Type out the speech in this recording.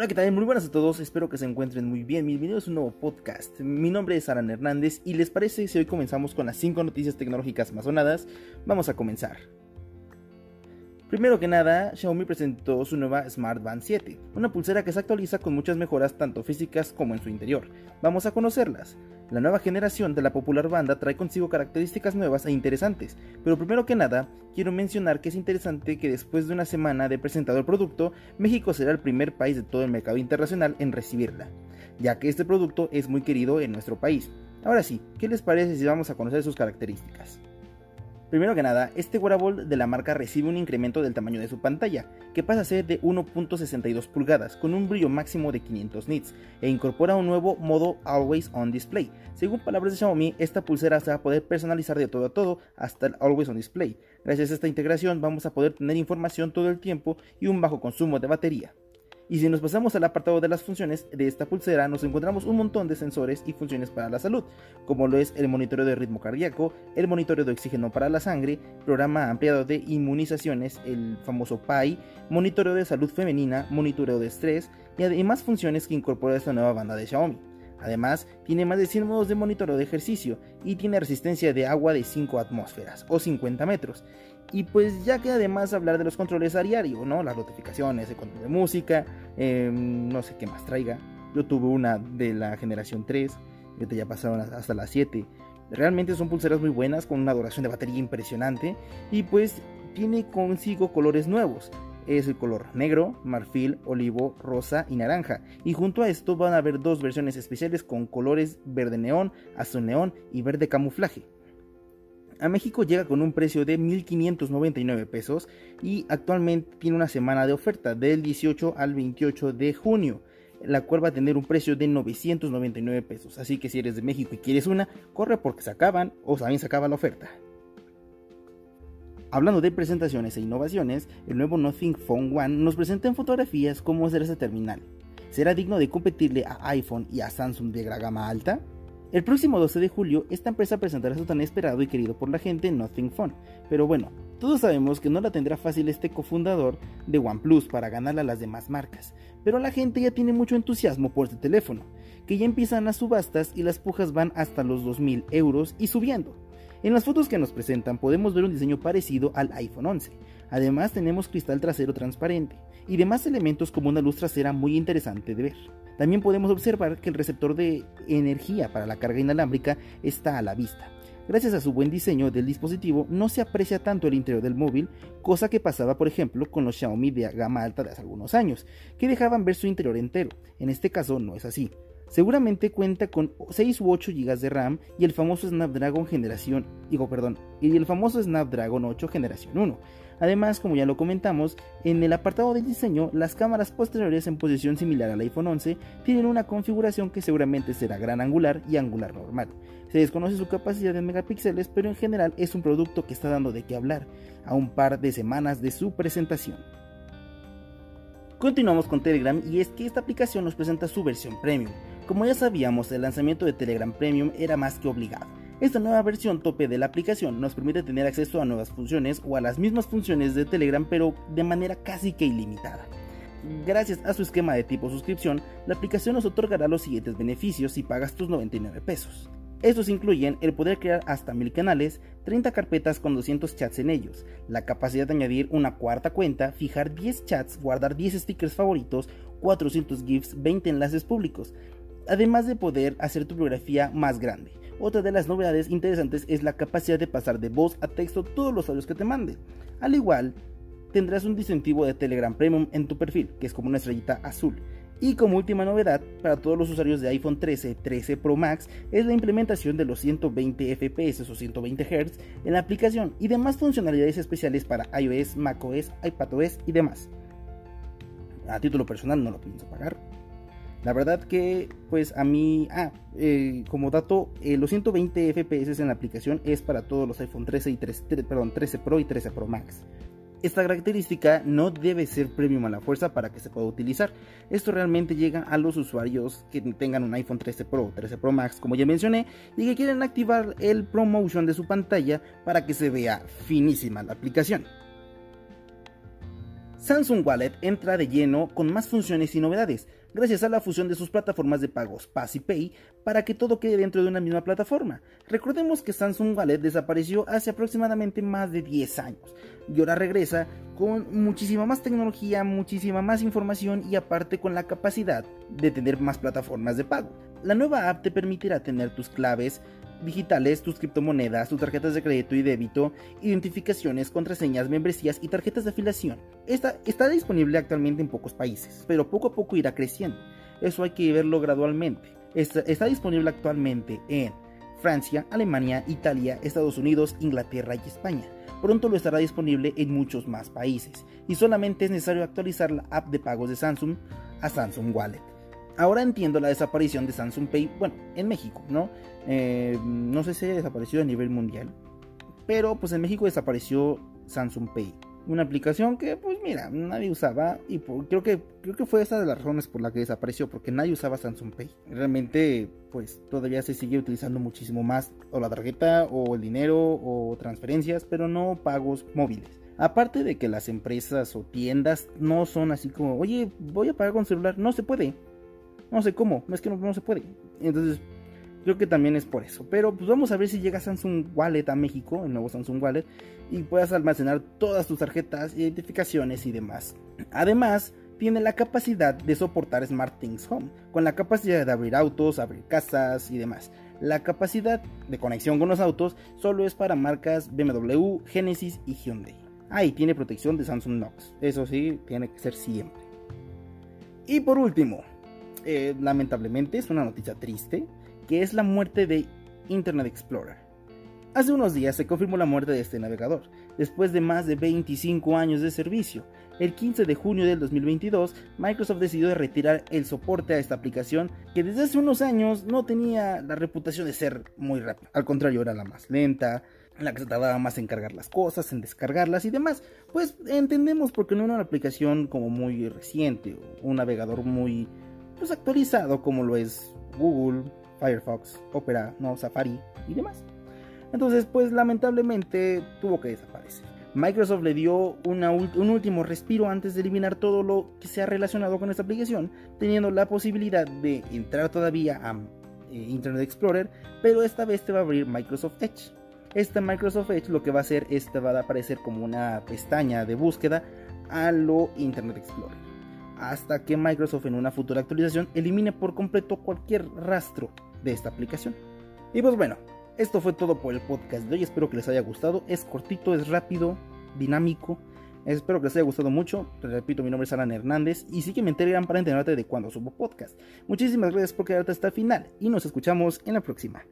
Hola, ¿qué tal? Muy buenas a todos, espero que se encuentren muy bien. Bienvenidos a un nuevo podcast. Mi nombre es Aran Hernández y les parece si hoy comenzamos con las 5 noticias tecnológicas más sonadas. Vamos a comenzar. Primero que nada, Xiaomi presentó su nueva Smart Band 7, una pulsera que se actualiza con muchas mejoras tanto físicas como en su interior. Vamos a conocerlas. La nueva generación de la popular banda trae consigo características nuevas e interesantes, pero primero que nada, quiero mencionar que es interesante que después de una semana de presentado el producto, México será el primer país de todo el mercado internacional en recibirla, ya que este producto es muy querido en nuestro país. Ahora sí, ¿qué les parece si vamos a conocer sus características? Primero que nada, este wearable de la marca recibe un incremento del tamaño de su pantalla, que pasa a ser de 1.62 pulgadas, con un brillo máximo de 500 nits, e incorpora un nuevo modo Always On Display. Según palabras de Xiaomi, esta pulsera se va a poder personalizar de todo a todo hasta el Always On Display. Gracias a esta integración vamos a poder tener información todo el tiempo y un bajo consumo de batería. Y si nos pasamos al apartado de las funciones de esta pulsera, nos encontramos un montón de sensores y funciones para la salud, como lo es el monitoreo de ritmo cardíaco, el monitoreo de oxígeno para la sangre, programa ampliado de inmunizaciones, el famoso PAI, monitoreo de salud femenina, monitoreo de estrés y además funciones que incorpora esta nueva banda de Xiaomi. Además, tiene más de 100 modos de monitoreo de ejercicio y tiene resistencia de agua de 5 atmósferas o 50 metros. Y pues ya que además hablar de los controles a diario, ¿no? Las notificaciones, el control de música, em, no sé qué más traiga. Yo tuve una de la generación 3, ahorita ya pasaron hasta la 7. Realmente son pulseras muy buenas con una duración de batería impresionante y pues tiene consigo colores nuevos es el color negro, marfil, olivo, rosa y naranja. Y junto a esto van a haber dos versiones especiales con colores verde neón, azul neón y verde camuflaje. A México llega con un precio de 1.599 pesos y actualmente tiene una semana de oferta del 18 al 28 de junio, la cual va a tener un precio de 999 pesos. Así que si eres de México y quieres una, corre porque se acaban o también se acaba la oferta. Hablando de presentaciones e innovaciones, el nuevo Nothing Phone One nos presenta en fotografías cómo será ese terminal. ¿Será digno de competirle a iPhone y a Samsung de gama alta? El próximo 12 de julio, esta empresa presentará su tan esperado y querido por la gente Nothing Phone. Pero bueno, todos sabemos que no la tendrá fácil este cofundador de OnePlus para ganarle a las demás marcas. Pero la gente ya tiene mucho entusiasmo por este teléfono, que ya empiezan las subastas y las pujas van hasta los 2.000 euros y subiendo. En las fotos que nos presentan podemos ver un diseño parecido al iPhone 11. Además tenemos cristal trasero transparente y demás elementos como una luz trasera muy interesante de ver. También podemos observar que el receptor de energía para la carga inalámbrica está a la vista. Gracias a su buen diseño del dispositivo no se aprecia tanto el interior del móvil, cosa que pasaba por ejemplo con los Xiaomi de gama alta de hace algunos años, que dejaban ver su interior entero. En este caso no es así. Seguramente cuenta con 6 u 8 GB de RAM y el famoso Snapdragon generación, digo, perdón, y el famoso Snapdragon 8 generación 1. Además, como ya lo comentamos, en el apartado de diseño, las cámaras posteriores en posición similar al iPhone 11 tienen una configuración que seguramente será gran angular y angular normal. Se desconoce su capacidad de megapíxeles, pero en general es un producto que está dando de qué hablar a un par de semanas de su presentación. Continuamos con Telegram y es que esta aplicación nos presenta su versión premium. Como ya sabíamos, el lanzamiento de Telegram Premium era más que obligado. Esta nueva versión tope de la aplicación nos permite tener acceso a nuevas funciones o a las mismas funciones de Telegram pero de manera casi que ilimitada. Gracias a su esquema de tipo suscripción, la aplicación nos otorgará los siguientes beneficios si pagas tus 99 pesos. Estos incluyen el poder crear hasta 1000 canales, 30 carpetas con 200 chats en ellos, la capacidad de añadir una cuarta cuenta, fijar 10 chats, guardar 10 stickers favoritos, 400 GIFs, 20 enlaces públicos, además de poder hacer tu biografía más grande. Otra de las novedades interesantes es la capacidad de pasar de voz a texto todos los audios que te mande. Al igual, tendrás un distintivo de Telegram Premium en tu perfil, que es como una estrellita azul. Y como última novedad, para todos los usuarios de iPhone 13, 13 Pro Max, es la implementación de los 120 FPS o 120 Hz en la aplicación y demás funcionalidades especiales para iOS, macOS, iPadOS y demás. A título personal no lo pienso pagar. La verdad que, pues a mí, ah, eh, como dato, eh, los 120 FPS en la aplicación es para todos los iPhone 13 y 13, perdón, 13 Pro y 13 Pro Max. Esta característica no debe ser premium a la fuerza para que se pueda utilizar. Esto realmente llega a los usuarios que tengan un iPhone 13 Pro o 13 Pro Max, como ya mencioné, y que quieren activar el ProMotion de su pantalla para que se vea finísima la aplicación. Samsung Wallet entra de lleno con más funciones y novedades, gracias a la fusión de sus plataformas de pagos Pass y Pay para que todo quede dentro de una misma plataforma. Recordemos que Samsung Wallet desapareció hace aproximadamente más de 10 años y ahora regresa con muchísima más tecnología, muchísima más información y aparte con la capacidad de tener más plataformas de pago. La nueva app te permitirá tener tus claves digitales, tus criptomonedas, tus tarjetas de crédito y débito, identificaciones, contraseñas, membresías y tarjetas de afiliación. Esta está disponible actualmente en pocos países, pero poco a poco irá creciendo. Eso hay que verlo gradualmente. Está, está disponible actualmente en Francia, Alemania, Italia, Estados Unidos, Inglaterra y España. Pronto lo estará disponible en muchos más países y solamente es necesario actualizar la app de pagos de Samsung a Samsung Wallet. Ahora entiendo la desaparición de Samsung Pay, bueno, en México, ¿no? Eh, no sé si ha desaparecido a nivel mundial, pero pues en México desapareció Samsung Pay. Una aplicación que, pues mira, nadie usaba y creo, que, creo que fue esa de las razones por la que desapareció, porque nadie usaba Samsung Pay. Realmente, pues todavía se sigue utilizando muchísimo más o la tarjeta o el dinero o transferencias, pero no pagos móviles. Aparte de que las empresas o tiendas no son así como, oye, voy a pagar con celular, no se puede no sé cómo, es que no, se puede. Entonces, creo que también es por eso. Pero pues vamos a ver si llega Samsung Wallet a México, el nuevo Samsung Wallet, y puedas almacenar todas tus tarjetas, identificaciones y demás. Además, tiene la capacidad de soportar SmartThings Home, con la capacidad de abrir autos, abrir casas y demás. La capacidad de conexión con los autos solo es para marcas BMW, Genesis y Hyundai. Ah, y tiene protección de Samsung Knox. Eso sí, tiene que ser siempre. Y por último, eh, lamentablemente es una noticia triste, que es la muerte de Internet Explorer. Hace unos días se confirmó la muerte de este navegador, después de más de 25 años de servicio. El 15 de junio del 2022, Microsoft decidió retirar el soporte a esta aplicación que desde hace unos años no tenía la reputación de ser muy rápida. Al contrario, era la más lenta, la que se tardaba más en cargar las cosas, en descargarlas y demás. Pues entendemos porque no era una aplicación como muy reciente, un navegador muy pues actualizado como lo es Google, Firefox, Opera, no Safari y demás. Entonces, pues lamentablemente tuvo que desaparecer. Microsoft le dio un último respiro antes de eliminar todo lo que se ha relacionado con esta aplicación, teniendo la posibilidad de entrar todavía a eh, Internet Explorer, pero esta vez te va a abrir Microsoft Edge. Esta Microsoft Edge lo que va a hacer es te va a aparecer como una pestaña de búsqueda a lo Internet Explorer hasta que Microsoft en una futura actualización elimine por completo cualquier rastro de esta aplicación. Y pues bueno, esto fue todo por el podcast de hoy, espero que les haya gustado, es cortito, es rápido, dinámico, espero que les haya gustado mucho, repito, mi nombre es Alan Hernández y sí que me enterarán para enterarte de cuando subo podcast. Muchísimas gracias por quedarte hasta el final y nos escuchamos en la próxima.